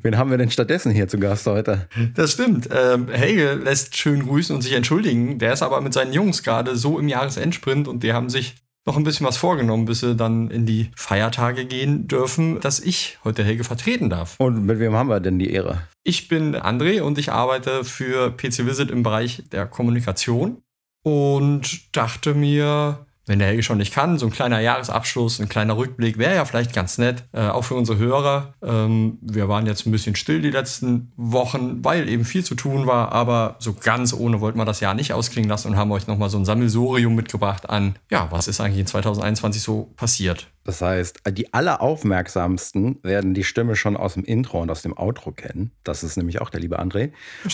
Wen haben wir denn stattdessen hier zu Gast heute? Das stimmt. Ähm, Helge lässt schön grüßen und sich entschuldigen. Der ist aber mit seinen Jungs gerade so im Jahresendsprint und die haben sich noch ein bisschen was vorgenommen, bis sie dann in die Feiertage gehen dürfen, dass ich heute Helge vertreten darf. Und mit wem haben wir denn die Ehre? Ich bin André und ich arbeite für PC Visit im Bereich der Kommunikation und dachte mir, wenn der Helge schon nicht kann, so ein kleiner Jahresabschluss, ein kleiner Rückblick wäre ja vielleicht ganz nett, äh, auch für unsere Hörer. Ähm, wir waren jetzt ein bisschen still die letzten Wochen, weil eben viel zu tun war, aber so ganz ohne wollten wir das Jahr nicht ausklingen lassen und haben euch nochmal so ein Sammelsurium mitgebracht an, ja, was ist eigentlich in 2021 so passiert. Das heißt, die alleraufmerksamsten werden die Stimme schon aus dem Intro und aus dem Outro kennen. Das ist nämlich auch der liebe André.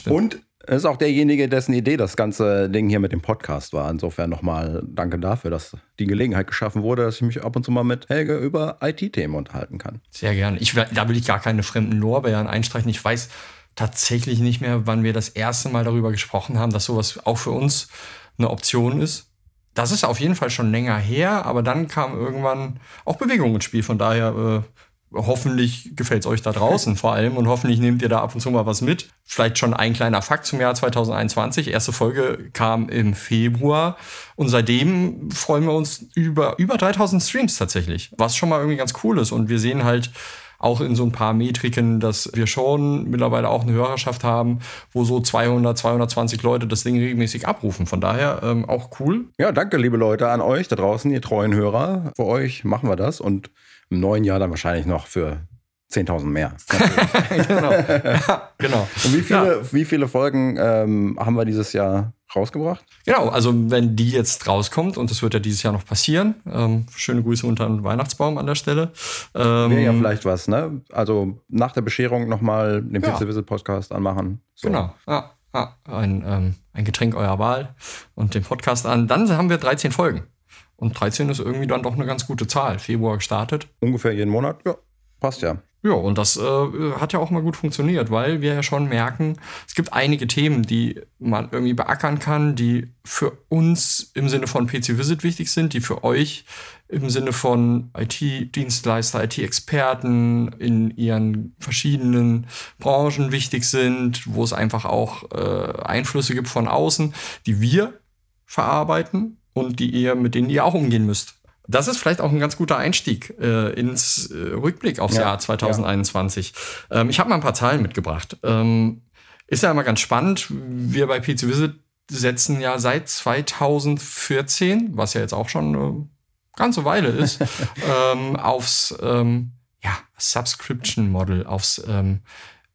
Und ist auch derjenige, dessen Idee das ganze Ding hier mit dem Podcast war. Insofern nochmal danke dafür, dass die Gelegenheit geschaffen wurde, dass ich mich ab und zu mal mit Helge über IT-Themen unterhalten kann. Sehr gerne. Ich, da will ich gar keine fremden Lorbeeren einstreichen. Ich weiß tatsächlich nicht mehr, wann wir das erste Mal darüber gesprochen haben, dass sowas auch für uns eine Option ist. Das ist auf jeden Fall schon länger her, aber dann kam irgendwann auch Bewegung ins Spiel. Von daher äh, hoffentlich gefällt es euch da draußen vor allem und hoffentlich nehmt ihr da ab und zu mal was mit. Vielleicht schon ein kleiner Fakt zum Jahr 2021. Erste Folge kam im Februar und seitdem freuen wir uns über über 3000 Streams tatsächlich, was schon mal irgendwie ganz cool ist und wir sehen halt auch in so ein paar Metriken, dass wir schon mittlerweile auch eine Hörerschaft haben, wo so 200, 220 Leute das Ding regelmäßig abrufen. Von daher ähm, auch cool. Ja, danke, liebe Leute, an euch da draußen, ihr treuen Hörer. Für euch machen wir das und im neuen Jahr dann wahrscheinlich noch für 10.000 mehr. genau. genau. Und wie viele, ja. wie viele Folgen ähm, haben wir dieses Jahr rausgebracht? Genau, also wenn die jetzt rauskommt, und das wird ja dieses Jahr noch passieren, ähm, schöne Grüße unter den Weihnachtsbaum an der Stelle. Ähm, Wäre ja vielleicht was, ne? Also nach der Bescherung nochmal den ja. Pizza Visit Podcast anmachen. So. Genau, ja. ja. Ein, ähm, ein Getränk eurer Wahl und den Podcast an. Dann haben wir 13 Folgen. Und 13 ist irgendwie dann doch eine ganz gute Zahl. Februar gestartet. Ungefähr jeden Monat? Ja, passt ja. Ja, und das äh, hat ja auch mal gut funktioniert, weil wir ja schon merken, es gibt einige Themen, die man irgendwie beackern kann, die für uns im Sinne von PC Visit wichtig sind, die für euch im Sinne von IT-Dienstleister, IT-Experten in ihren verschiedenen Branchen wichtig sind, wo es einfach auch äh, Einflüsse gibt von außen, die wir verarbeiten und die ihr, mit denen ihr auch umgehen müsst. Das ist vielleicht auch ein ganz guter Einstieg äh, ins äh, Rückblick aufs ja, Jahr 2021. Ja. Ähm, ich habe mal ein paar Zahlen mitgebracht. Ähm, ist ja immer ganz spannend. Wir bei PC Visit setzen ja seit 2014, was ja jetzt auch schon eine ganze Weile ist, ähm, aufs ähm, ja, Subscription Model, aufs ähm,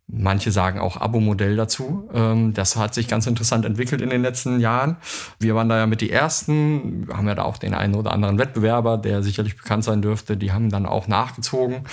Manche sagen auch Abo-Modell dazu. Ähm, das hat sich ganz interessant entwickelt in den letzten Jahren. Wir waren da ja mit die Ersten, haben ja da auch den einen oder anderen Wettbewerber, der sicherlich bekannt sein dürfte, die haben dann auch nachgezogen.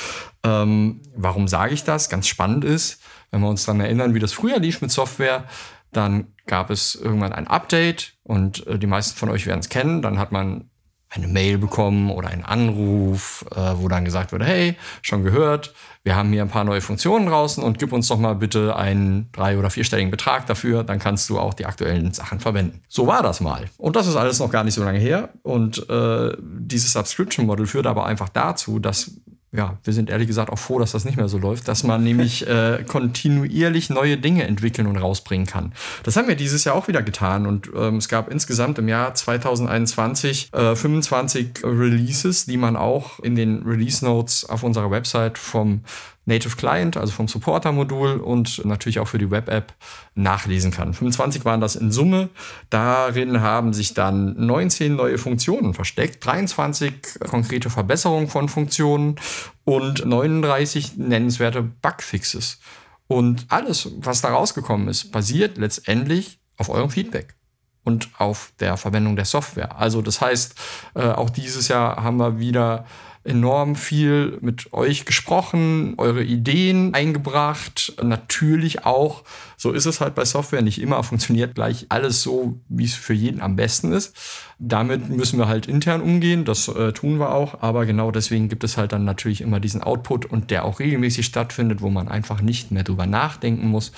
Ähm, warum sage ich das? Ganz spannend ist, wenn wir uns dann erinnern, wie das früher lief mit Software, dann gab es irgendwann ein Update und äh, die meisten von euch werden es kennen. Dann hat man eine Mail bekommen oder einen Anruf, äh, wo dann gesagt wurde, hey, schon gehört, wir haben hier ein paar neue Funktionen draußen und gib uns doch mal bitte einen drei- oder vierstelligen Betrag dafür, dann kannst du auch die aktuellen Sachen verwenden. So war das mal. Und das ist alles noch gar nicht so lange her. Und äh, dieses Subscription Model führt aber einfach dazu, dass ja, wir sind ehrlich gesagt auch froh, dass das nicht mehr so läuft, dass man nämlich äh, kontinuierlich neue Dinge entwickeln und rausbringen kann. Das haben wir dieses Jahr auch wieder getan und ähm, es gab insgesamt im Jahr 2021 äh, 25 Releases, die man auch in den Release Notes auf unserer Website vom Native Client, also vom Supporter-Modul und natürlich auch für die Web-App nachlesen kann. 25 waren das in Summe. Darin haben sich dann 19 neue Funktionen versteckt, 23 konkrete Verbesserungen von Funktionen und 39 nennenswerte Bugfixes. Und alles, was da rausgekommen ist, basiert letztendlich auf eurem Feedback und auf der Verwendung der Software. Also das heißt, äh, auch dieses Jahr haben wir wieder enorm viel mit euch gesprochen, eure Ideen eingebracht. Natürlich auch, so ist es halt bei Software, nicht immer funktioniert gleich alles so, wie es für jeden am besten ist. Damit müssen wir halt intern umgehen, das äh, tun wir auch, aber genau deswegen gibt es halt dann natürlich immer diesen Output und der auch regelmäßig stattfindet, wo man einfach nicht mehr drüber nachdenken muss,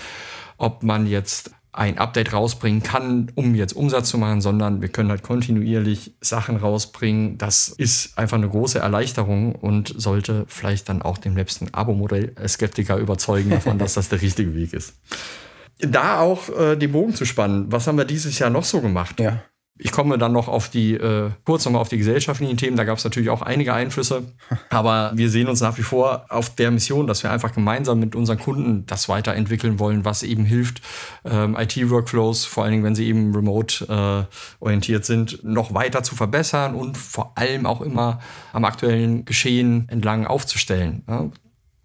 ob man jetzt ein Update rausbringen kann, um jetzt Umsatz zu machen, sondern wir können halt kontinuierlich Sachen rausbringen. Das ist einfach eine große Erleichterung und sollte vielleicht dann auch den letzten Abo-Modell-Skeptiker überzeugen davon, dass das der richtige Weg ist. Da auch äh, den Bogen zu spannen, was haben wir dieses Jahr noch so gemacht? Ja. Ich komme dann noch auf die, äh, kurz nochmal auf die gesellschaftlichen Themen. Da gab es natürlich auch einige Einflüsse. Aber wir sehen uns nach wie vor auf der Mission, dass wir einfach gemeinsam mit unseren Kunden das weiterentwickeln wollen, was eben hilft, ähm, IT-Workflows, vor allen Dingen, wenn sie eben remote äh, orientiert sind, noch weiter zu verbessern und vor allem auch immer am aktuellen Geschehen entlang aufzustellen. Ja?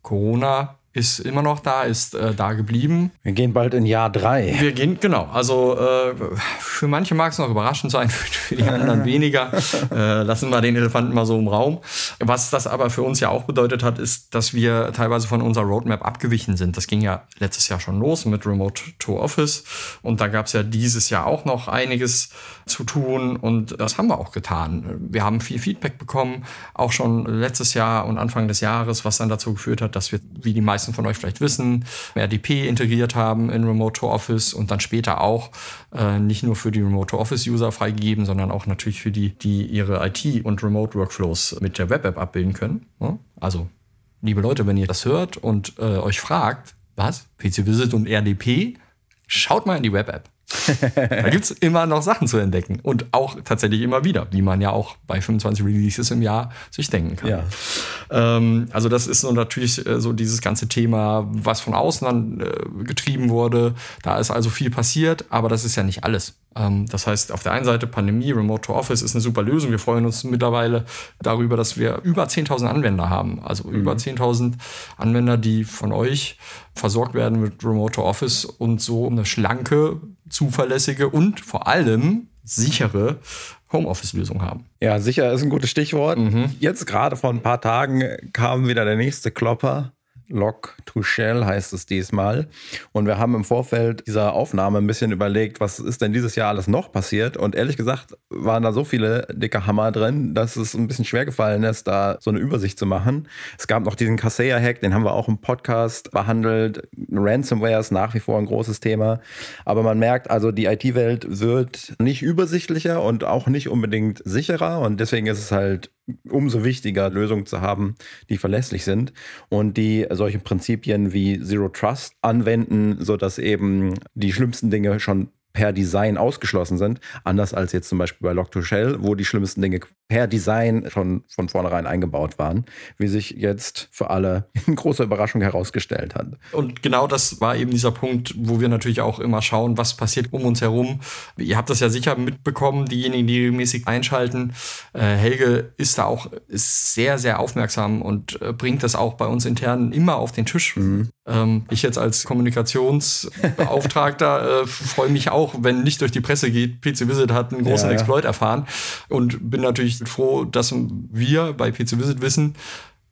Corona ist immer noch da, ist äh, da geblieben. Wir gehen bald in Jahr drei. Wir gehen, genau. Also äh, für manche mag es noch überraschend sein, für die anderen weniger. Äh, lassen wir den Elefanten mal so im Raum. Was das aber für uns ja auch bedeutet hat, ist, dass wir teilweise von unserer Roadmap abgewichen sind. Das ging ja letztes Jahr schon los mit Remote to Office. Und da gab es ja dieses Jahr auch noch einiges zu tun. Und das haben wir auch getan. Wir haben viel Feedback bekommen, auch schon letztes Jahr und Anfang des Jahres, was dann dazu geführt hat, dass wir, wie die meisten meisten von euch vielleicht wissen, RDP integriert haben in Remote to Office und dann später auch äh, nicht nur für die Remote to Office User freigegeben, sondern auch natürlich für die, die ihre IT und Remote Workflows mit der Web App abbilden können. Ja? Also, liebe Leute, wenn ihr das hört und äh, euch fragt, was? PC Visit und RDP? Schaut mal in die Web App. da gibt es immer noch Sachen zu entdecken. Und auch tatsächlich immer wieder, wie man ja auch bei 25 Releases im Jahr sich denken kann. Ja. Ähm, also, das ist so natürlich äh, so dieses ganze Thema, was von außen dann äh, getrieben wurde. Da ist also viel passiert, aber das ist ja nicht alles. Ähm, das heißt, auf der einen Seite Pandemie, Remote to Office ist eine super Lösung. Wir freuen uns mittlerweile darüber, dass wir über 10.000 Anwender haben. Also mhm. über 10.000 Anwender, die von euch versorgt werden mit Remote Office und so eine schlanke, zuverlässige und vor allem sichere Homeoffice-Lösung haben. Ja, sicher ist ein gutes Stichwort. Mhm. Jetzt gerade vor ein paar Tagen kam wieder der nächste Klopper. Log to Shell heißt es diesmal. Und wir haben im Vorfeld dieser Aufnahme ein bisschen überlegt, was ist denn dieses Jahr alles noch passiert. Und ehrlich gesagt waren da so viele dicke Hammer drin, dass es ein bisschen schwer gefallen ist, da so eine Übersicht zu machen. Es gab noch diesen Kaseya-Hack, den haben wir auch im Podcast behandelt. Ransomware ist nach wie vor ein großes Thema. Aber man merkt also, die IT-Welt wird nicht übersichtlicher und auch nicht unbedingt sicherer. Und deswegen ist es halt umso wichtiger, Lösungen zu haben, die verlässlich sind und die solche Prinzipien wie Zero Trust anwenden, sodass eben die schlimmsten Dinge schon per Design ausgeschlossen sind, anders als jetzt zum Beispiel bei Log2Shell, wo die schlimmsten Dinge per Design schon von vornherein eingebaut waren, wie sich jetzt für alle in großer Überraschung herausgestellt hat. Und genau das war eben dieser Punkt, wo wir natürlich auch immer schauen, was passiert um uns herum. Ihr habt das ja sicher mitbekommen, diejenigen, die regelmäßig einschalten. Äh, Helge ist da auch ist sehr, sehr aufmerksam und äh, bringt das auch bei uns intern immer auf den Tisch. Mhm. Ähm, ich jetzt als Kommunikationsbeauftragter äh, freue mich auch, wenn nicht durch die Presse geht, PC Visit hat einen großen ja, ja. Exploit erfahren und bin natürlich froh, dass wir bei PC Visit wissen,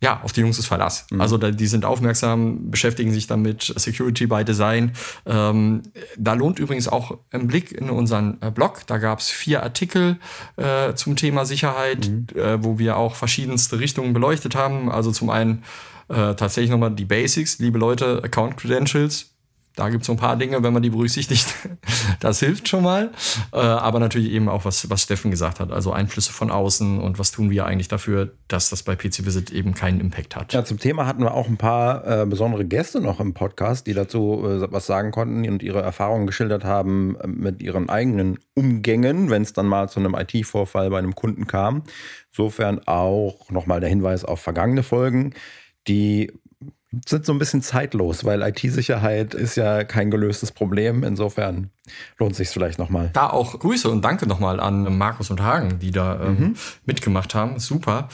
ja, auf die Jungs ist Verlass. Mhm. Also die sind aufmerksam, beschäftigen sich damit, Security by Design. Ähm, da lohnt übrigens auch ein Blick in unseren äh, Blog. Da gab es vier Artikel äh, zum Thema Sicherheit, mhm. äh, wo wir auch verschiedenste Richtungen beleuchtet haben. Also zum einen äh, tatsächlich nochmal die Basics, liebe Leute, Account Credentials. Da gibt es so ein paar Dinge, wenn man die berücksichtigt, das hilft schon mal. Äh, aber natürlich eben auch, was, was Steffen gesagt hat, also Einflüsse von außen und was tun wir eigentlich dafür, dass das bei PC Visit eben keinen Impact hat. Ja, zum Thema hatten wir auch ein paar äh, besondere Gäste noch im Podcast, die dazu äh, was sagen konnten und ihre Erfahrungen geschildert haben äh, mit ihren eigenen Umgängen, wenn es dann mal zu einem IT-Vorfall bei einem Kunden kam. Insofern auch nochmal der Hinweis auf vergangene Folgen die sind so ein bisschen zeitlos, weil IT-Sicherheit ist ja kein gelöstes Problem. Insofern lohnt sich vielleicht nochmal. Da auch Grüße und Danke nochmal an Markus und Hagen, die da ähm, mhm. mitgemacht haben. Super.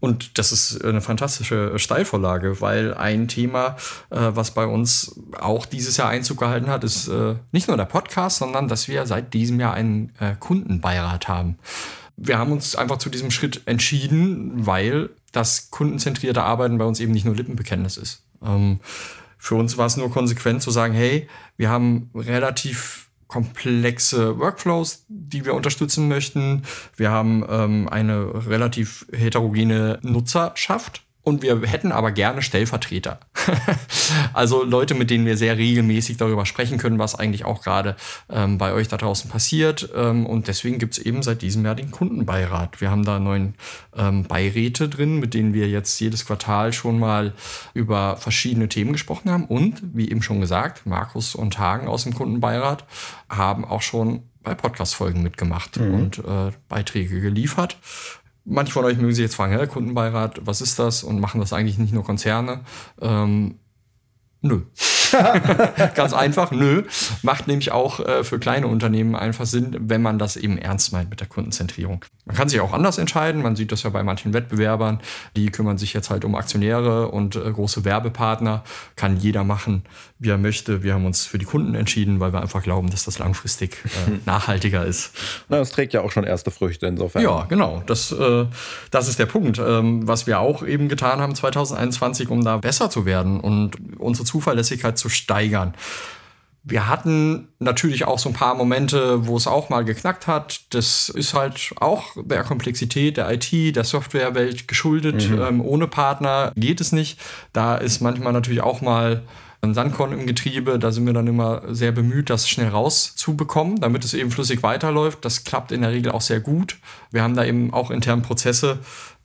Und das ist eine fantastische Steilvorlage, weil ein Thema, äh, was bei uns auch dieses Jahr Einzug gehalten hat, ist äh, nicht nur der Podcast, sondern dass wir seit diesem Jahr einen äh, Kundenbeirat haben. Wir haben uns einfach zu diesem Schritt entschieden, weil das kundenzentrierte Arbeiten bei uns eben nicht nur Lippenbekenntnis ist. Ähm, für uns war es nur konsequent zu sagen, hey, wir haben relativ komplexe Workflows, die wir unterstützen möchten. Wir haben ähm, eine relativ heterogene Nutzerschaft und wir hätten aber gerne Stellvertreter. also Leute, mit denen wir sehr regelmäßig darüber sprechen können, was eigentlich auch gerade ähm, bei euch da draußen passiert. Ähm, und deswegen gibt es eben seit diesem Jahr den Kundenbeirat. Wir haben da neun ähm, Beiräte drin, mit denen wir jetzt jedes Quartal schon mal über verschiedene Themen gesprochen haben. Und wie eben schon gesagt, Markus und Hagen aus dem Kundenbeirat haben auch schon bei Podcast-Folgen mitgemacht mhm. und äh, Beiträge geliefert. Manche von euch mögen sich jetzt fragen, Hä, Kundenbeirat, was ist das? Und machen das eigentlich nicht nur Konzerne? Ähm, nö. Ganz einfach, nö. Macht nämlich auch äh, für kleine Unternehmen einfach Sinn, wenn man das eben ernst meint mit der Kundenzentrierung. Man kann sich auch anders entscheiden. Man sieht das ja bei manchen Wettbewerbern. Die kümmern sich jetzt halt um Aktionäre und äh, große Werbepartner. Kann jeder machen, wie er möchte. Wir haben uns für die Kunden entschieden, weil wir einfach glauben, dass das langfristig äh, nachhaltiger ist. Na, das trägt ja auch schon erste Früchte insofern. Ja, genau. Das, äh, das ist der Punkt. Ähm, was wir auch eben getan haben 2021, um da besser zu werden und unsere Zuverlässigkeit zu steigern. Wir hatten natürlich auch so ein paar Momente, wo es auch mal geknackt hat. Das ist halt auch der Komplexität der IT, der Softwarewelt geschuldet. Mhm. Ähm, ohne Partner geht es nicht. Da ist manchmal natürlich auch mal ein Sandkorn im Getriebe. Da sind wir dann immer sehr bemüht, das schnell rauszubekommen, damit es eben flüssig weiterläuft. Das klappt in der Regel auch sehr gut. Wir haben da eben auch intern Prozesse,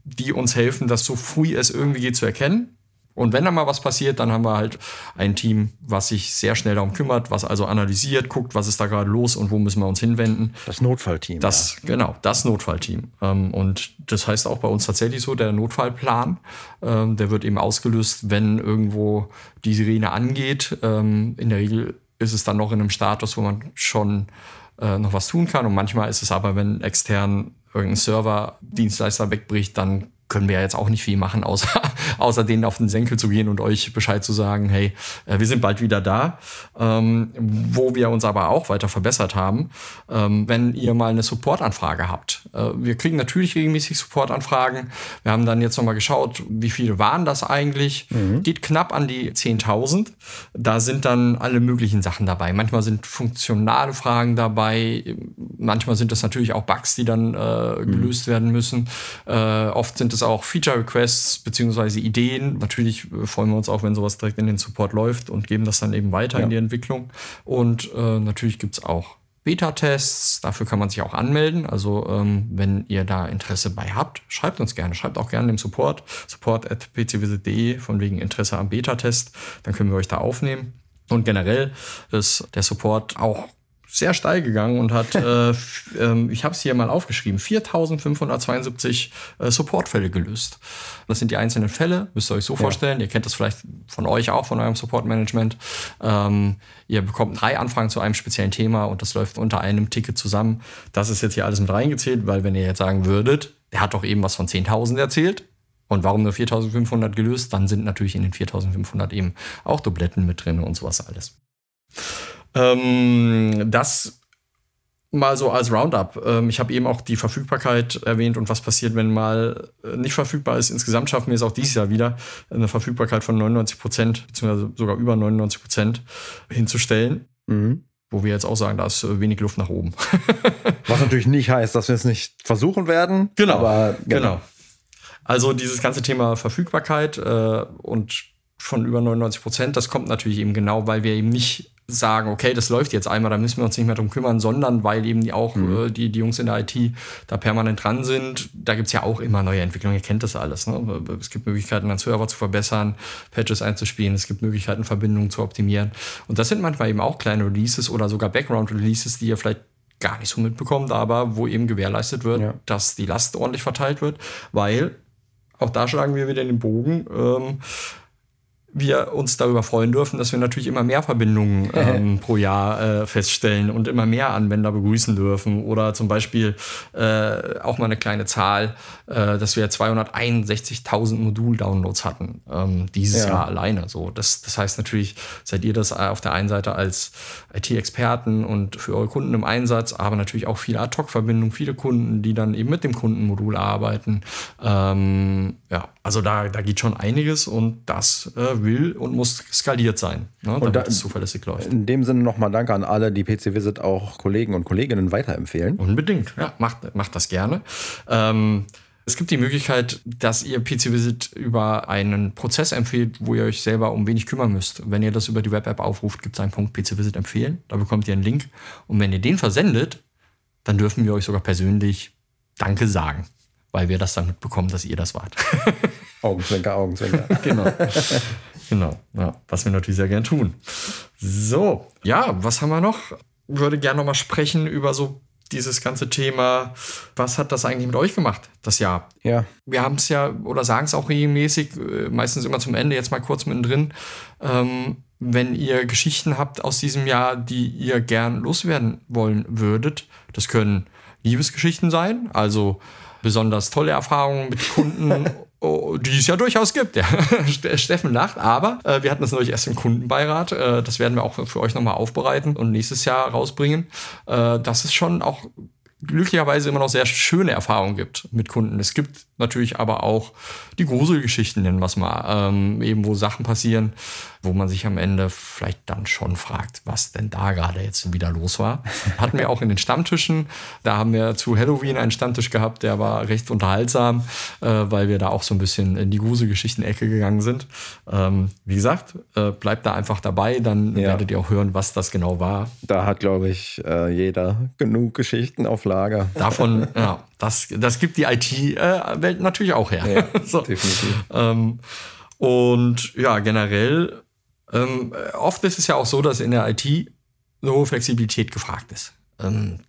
die uns helfen, das so früh es irgendwie geht zu erkennen. Und wenn da mal was passiert, dann haben wir halt ein Team, was sich sehr schnell darum kümmert, was also analysiert, guckt, was ist da gerade los und wo müssen wir uns hinwenden. Das Notfallteam. Das, ja. genau, das Notfallteam. Ähm, und das heißt auch bei uns tatsächlich so, der Notfallplan, ähm, der wird eben ausgelöst, wenn irgendwo die Sirene angeht. Ähm, in der Regel ist es dann noch in einem Status, wo man schon äh, noch was tun kann. Und manchmal ist es aber, wenn extern irgendein Server-Dienstleister wegbricht, dann können wir ja jetzt auch nicht viel machen, außer, außer denen auf den Senkel zu gehen und euch Bescheid zu sagen, hey, äh, wir sind bald wieder da. Ähm, wo wir uns aber auch weiter verbessert haben, ähm, wenn ihr mal eine Supportanfrage habt. Äh, wir kriegen natürlich regelmäßig Supportanfragen. Wir haben dann jetzt nochmal geschaut, wie viele waren das eigentlich. Mhm. Geht knapp an die 10.000. Da sind dann alle möglichen Sachen dabei. Manchmal sind funktionale Fragen dabei. Manchmal sind das natürlich auch Bugs, die dann äh, mhm. gelöst werden müssen. Äh, oft sind es auch Feature-Requests beziehungsweise Ideen. Natürlich äh, freuen wir uns auch, wenn sowas direkt in den Support läuft und geben das dann eben weiter ja. in die Entwicklung. Und äh, natürlich gibt es auch Beta-Tests, dafür kann man sich auch anmelden. Also ähm, wenn ihr da Interesse bei habt, schreibt uns gerne. Schreibt auch gerne im Support, support at pcvisit.de von wegen Interesse am Beta-Test. Dann können wir euch da aufnehmen. Und generell ist der Support auch sehr steil gegangen und hat, äh, äh, ich habe es hier mal aufgeschrieben, 4572 äh, Supportfälle gelöst. Das sind die einzelnen Fälle, müsst ihr euch so ja. vorstellen. Ihr kennt das vielleicht von euch auch, von eurem Supportmanagement. Ähm, ihr bekommt drei Anfragen zu einem speziellen Thema und das läuft unter einem Ticket zusammen. Das ist jetzt hier alles mit reingezählt, weil wenn ihr jetzt sagen würdet, der hat doch eben was von 10.000 erzählt, und warum nur 4500 gelöst? Dann sind natürlich in den 4500 eben auch Dubletten mit drin und sowas alles. Ähm, das mal so als Roundup. Ähm, ich habe eben auch die Verfügbarkeit erwähnt und was passiert, wenn mal äh, nicht verfügbar ist. Insgesamt schaffen wir es auch dieses Jahr wieder, eine Verfügbarkeit von 99 Prozent, beziehungsweise sogar über 99 Prozent hinzustellen. Mhm. Wo wir jetzt auch sagen, da ist äh, wenig Luft nach oben. was natürlich nicht heißt, dass wir es nicht versuchen werden. Genau. Aber genau. genau. Also dieses ganze Thema Verfügbarkeit äh, und von über 99 Prozent, das kommt natürlich eben genau, weil wir eben nicht sagen, okay, das läuft jetzt einmal, da müssen wir uns nicht mehr drum kümmern, sondern weil eben auch mhm. äh, die, die Jungs in der IT da permanent dran sind. Da gibt's ja auch immer neue Entwicklungen, ihr kennt das alles. Ne? Es gibt Möglichkeiten, einen Server zu verbessern, Patches einzuspielen, es gibt Möglichkeiten, Verbindungen zu optimieren. Und das sind manchmal eben auch kleine Releases oder sogar Background-Releases, die ihr vielleicht gar nicht so mitbekommt, aber wo eben gewährleistet wird, ja. dass die Last ordentlich verteilt wird, weil auch da schlagen wir wieder den Bogen. Ähm, wir uns darüber freuen dürfen, dass wir natürlich immer mehr Verbindungen ähm, pro Jahr äh, feststellen und immer mehr Anwender begrüßen dürfen. Oder zum Beispiel äh, auch mal eine kleine Zahl, äh, dass wir 261.000 Modul-Downloads hatten ähm, dieses ja. Jahr alleine. So, das, das heißt natürlich, seid ihr das auf der einen Seite als IT-Experten und für eure Kunden im Einsatz, aber natürlich auch viele Ad-Hoc-Verbindungen, viele Kunden, die dann eben mit dem Kundenmodul arbeiten. Ähm, ja, also da, da geht schon einiges und das äh, will und muss skaliert sein, ne, damit da, es zuverlässig läuft. In dem Sinne nochmal Danke an alle, die PC Visit auch Kollegen und Kolleginnen weiterempfehlen. Unbedingt, ja, macht, macht das gerne. Ähm, es gibt die Möglichkeit, dass ihr PC Visit über einen Prozess empfiehlt, wo ihr euch selber um wenig kümmern müsst. Wenn ihr das über die Web-App aufruft, gibt es einen Punkt PC Visit empfehlen. Da bekommt ihr einen Link. Und wenn ihr den versendet, dann dürfen wir euch sogar persönlich Danke sagen, weil wir das dann mitbekommen, dass ihr das wart. Augenzwinker, Augenzwinker. genau. Genau, ja, was wir natürlich sehr gern tun. So, ja, was haben wir noch? Ich würde gerne noch mal sprechen über so dieses ganze Thema, was hat das eigentlich mit euch gemacht, das Jahr? Ja. Wir haben es ja oder sagen es auch regelmäßig, äh, meistens immer zum Ende, jetzt mal kurz mittendrin. Ähm, wenn ihr Geschichten habt aus diesem Jahr, die ihr gern loswerden wollen würdet, das können Liebesgeschichten sein, also besonders tolle Erfahrungen mit Kunden Oh, die es ja durchaus gibt. Steffen lacht, aber äh, wir hatten das neulich erst im Kundenbeirat. Äh, das werden wir auch für euch nochmal aufbereiten und nächstes Jahr rausbringen. Äh, das ist schon auch glücklicherweise immer noch sehr schöne Erfahrungen gibt mit Kunden. Es gibt natürlich aber auch die Gruselgeschichten, nennen wir es mal, ähm, eben wo Sachen passieren, wo man sich am Ende vielleicht dann schon fragt, was denn da gerade jetzt wieder los war. Hatten wir auch in den Stammtischen. Da haben wir zu Halloween einen Stammtisch gehabt, der war recht unterhaltsam, äh, weil wir da auch so ein bisschen in die Gruselgeschichten-Ecke gegangen sind. Ähm, wie gesagt, äh, bleibt da einfach dabei, dann ja. werdet ihr auch hören, was das genau war. Da hat, glaube ich, äh, jeder genug Geschichten auf Lager. Davon, ja, das, das gibt die IT-Welt natürlich auch her. Ja, so. definitiv. Ähm, und ja, generell, ähm, oft ist es ja auch so, dass in der IT eine hohe Flexibilität gefragt ist. Ähm,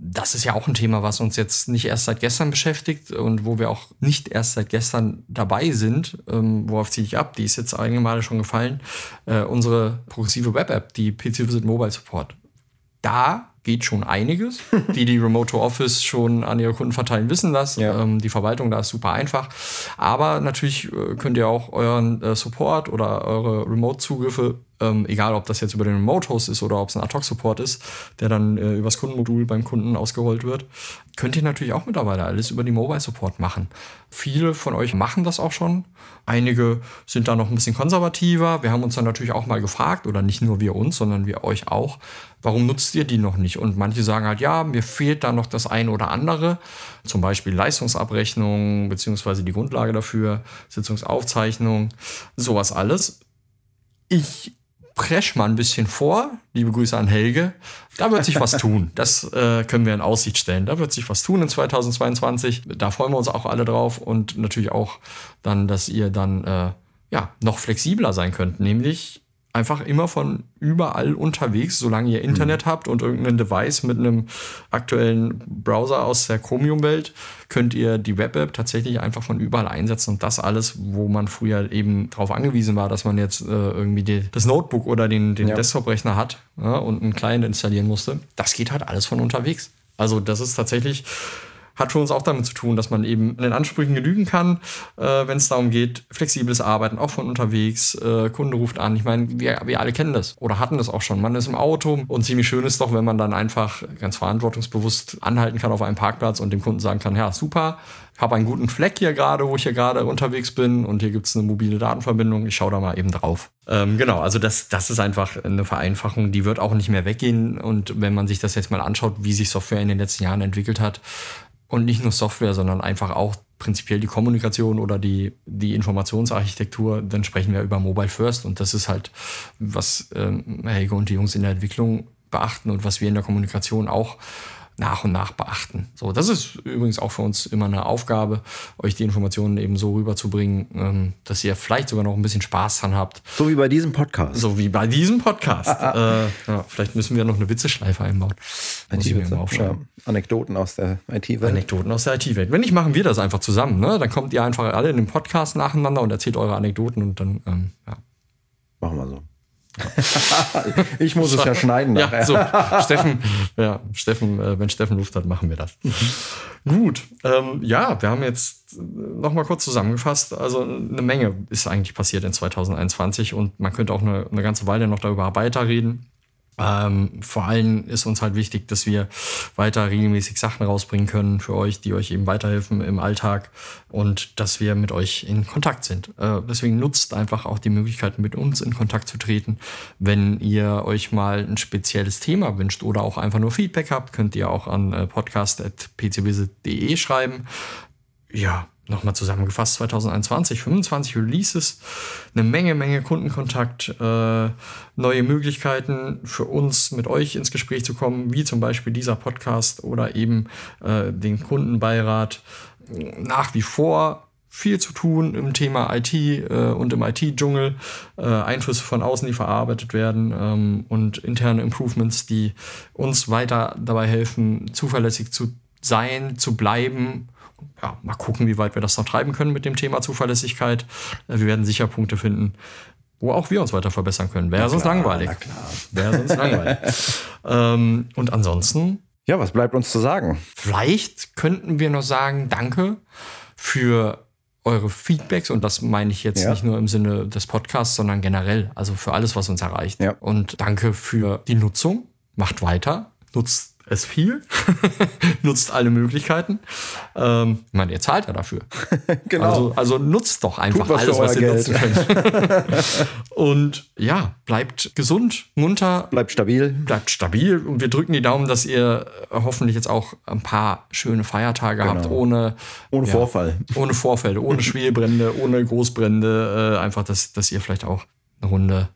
das ist ja auch ein Thema, was uns jetzt nicht erst seit gestern beschäftigt und wo wir auch nicht erst seit gestern dabei sind. Ähm, worauf ziehe ich ab? Die ist jetzt einige Male schon gefallen. Äh, unsere progressive Web-App, die PC Visit Mobile Support. Da geht schon einiges. die, die Remote to Office schon an ihre Kunden verteilen, wissen das. Ja. Ähm, die Verwaltung da ist super einfach. Aber natürlich äh, könnt ihr auch euren äh, Support oder eure Remote-Zugriffe ähm, egal ob das jetzt über den Remote-Host ist oder ob es ein Ad-Hoc-Support ist, der dann äh, übers Kundenmodul beim Kunden ausgerollt wird, könnt ihr natürlich auch mittlerweile alles über die Mobile-Support machen. Viele von euch machen das auch schon. Einige sind da noch ein bisschen konservativer. Wir haben uns dann natürlich auch mal gefragt, oder nicht nur wir uns, sondern wir euch auch, warum nutzt ihr die noch nicht? Und manche sagen halt, ja, mir fehlt da noch das eine oder andere, zum Beispiel Leistungsabrechnung, beziehungsweise die Grundlage dafür, Sitzungsaufzeichnung, sowas alles. Ich presch mal ein bisschen vor. Liebe Grüße an Helge. Da wird sich was tun. Das äh, können wir in Aussicht stellen. Da wird sich was tun in 2022. Da freuen wir uns auch alle drauf und natürlich auch dann, dass ihr dann äh, ja noch flexibler sein könnt, nämlich einfach immer von überall unterwegs, solange ihr Internet mhm. habt und irgendein Device mit einem aktuellen Browser aus der Chromium-Welt, könnt ihr die Web-App tatsächlich einfach von überall einsetzen und das alles, wo man früher eben darauf angewiesen war, dass man jetzt äh, irgendwie die, das Notebook oder den, den ja. Desktop-Rechner hat ja, und einen Client installieren musste, das geht halt alles von unterwegs. Also das ist tatsächlich hat für uns auch damit zu tun, dass man eben den Ansprüchen genügen kann, äh, wenn es darum geht, flexibles Arbeiten, auch von unterwegs, äh, Kunde ruft an. Ich meine, wir, wir alle kennen das oder hatten das auch schon. Man ist im Auto und ziemlich schön ist doch, wenn man dann einfach ganz verantwortungsbewusst anhalten kann auf einem Parkplatz und dem Kunden sagen kann, ja, super, ich habe einen guten Fleck hier gerade, wo ich hier gerade unterwegs bin und hier gibt es eine mobile Datenverbindung. Ich schaue da mal eben drauf. Ähm, genau, also das, das ist einfach eine Vereinfachung, die wird auch nicht mehr weggehen. Und wenn man sich das jetzt mal anschaut, wie sich Software in den letzten Jahren entwickelt hat, und nicht nur Software, sondern einfach auch prinzipiell die Kommunikation oder die, die Informationsarchitektur, dann sprechen wir über Mobile First. Und das ist halt, was ähm, Helge und die Jungs in der Entwicklung beachten und was wir in der Kommunikation auch nach und nach beachten. So, das ist übrigens auch für uns immer eine Aufgabe, euch die Informationen eben so rüberzubringen, ähm, dass ihr vielleicht sogar noch ein bisschen Spaß dran habt. So wie bei diesem Podcast. So wie bei diesem Podcast. Äh, ja, vielleicht müssen wir noch eine Witzeschleife einbauen. IT-Witze. Ja. Anekdoten aus der IT-Welt. Anekdoten aus der IT-Welt. Wenn nicht, machen wir das einfach zusammen. Ne? Dann kommt ihr einfach alle in den Podcast nacheinander und erzählt eure Anekdoten und dann ähm, ja, ich muss es ja schneiden nachher. Ja, so, Steffen, ja, Steffen, äh, wenn Steffen Luft hat, machen wir das. Gut, ähm, ja, wir haben jetzt noch mal kurz zusammengefasst. Also eine Menge ist eigentlich passiert in 2021 und man könnte auch eine, eine ganze Weile noch darüber weiterreden. Ähm, vor allem ist uns halt wichtig, dass wir weiter regelmäßig Sachen rausbringen können für euch, die euch eben weiterhelfen im Alltag und dass wir mit euch in Kontakt sind. Äh, deswegen nutzt einfach auch die Möglichkeit, mit uns in Kontakt zu treten. Wenn ihr euch mal ein spezielles Thema wünscht oder auch einfach nur Feedback habt, könnt ihr auch an äh, podcast.pcvisit.de schreiben. Ja, nochmal zusammengefasst, 2021, 25 Releases, eine Menge, Menge Kundenkontakt, äh, neue Möglichkeiten für uns mit euch ins Gespräch zu kommen, wie zum Beispiel dieser Podcast oder eben äh, den Kundenbeirat. Nach wie vor viel zu tun im Thema IT äh, und im IT-Dschungel, äh, Einflüsse von außen, die verarbeitet werden ähm, und interne Improvements, die uns weiter dabei helfen, zuverlässig zu sein, zu bleiben ja, mal gucken, wie weit wir das noch treiben können mit dem Thema Zuverlässigkeit. Äh, wir werden sicher Punkte finden, wo auch wir uns weiter verbessern können. Wäre sonst langweilig. Wäre sonst langweilig. ähm, und ansonsten. Ja, was bleibt uns zu sagen? Vielleicht könnten wir noch sagen, danke für eure Feedbacks und das meine ich jetzt ja. nicht nur im Sinne des Podcasts, sondern generell, also für alles, was uns erreicht. Ja. Und danke für die Nutzung. Macht weiter, nutzt es viel, nutzt alle Möglichkeiten. Ähm, ich meine, ihr zahlt ja dafür. genau. Also, also, nutzt doch einfach was alles, was ihr Geld. nutzen könnt. und ja, bleibt gesund, munter. Bleibt stabil. Bleibt stabil. Und wir drücken die Daumen, dass ihr hoffentlich jetzt auch ein paar schöne Feiertage genau. habt, ohne, ohne ja, Vorfall. Ohne Vorfälle, ohne Schwelbrände, ohne Großbrände. Äh, einfach, dass, dass ihr vielleicht auch eine Runde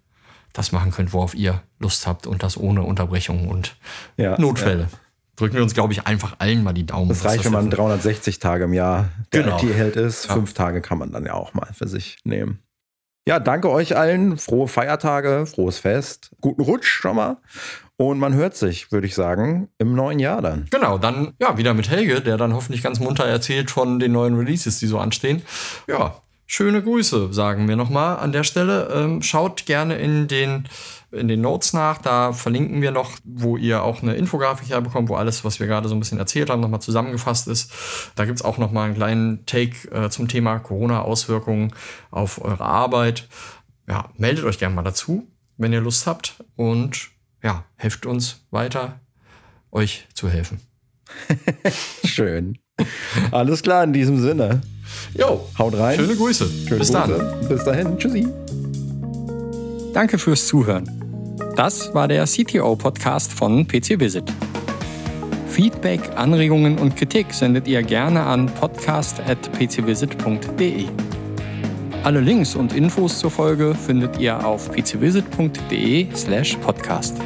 das machen könnt, worauf ihr Lust habt und das ohne Unterbrechung und ja, Notfälle. Ja. Drücken wir uns, glaube ich, einfach allen mal die Daumen. Das reicht, wenn man 360 Tage im Jahr der genau. IT-Held ist. Ja. Fünf Tage kann man dann ja auch mal für sich nehmen. Ja, danke euch allen. Frohe Feiertage, frohes Fest. Guten Rutsch schon mal. Und man hört sich, würde ich sagen, im neuen Jahr dann. Genau, dann ja wieder mit Helge, der dann hoffentlich ganz munter erzählt von den neuen Releases, die so anstehen. Ja, Schöne Grüße, sagen wir nochmal an der Stelle. Ähm, schaut gerne in den, in den Notes nach. Da verlinken wir noch, wo ihr auch eine Infografik herbekommt, wo alles, was wir gerade so ein bisschen erzählt haben, nochmal zusammengefasst ist. Da gibt es auch nochmal einen kleinen Take äh, zum Thema Corona-Auswirkungen auf eure Arbeit. Ja, meldet euch gerne mal dazu, wenn ihr Lust habt. Und ja, helft uns weiter, euch zu helfen. Schön. Alles klar in diesem Sinne. Jo, haut rein. Schöne Grüße. Schöne Bis Grüße. dann. Bis dahin. Tschüssi. Danke fürs Zuhören. Das war der CTO-Podcast von PC Visit. Feedback, Anregungen und Kritik sendet ihr gerne an podcast.pcvisit.de. Alle Links und Infos zur Folge findet ihr auf pcvisit.de/podcast.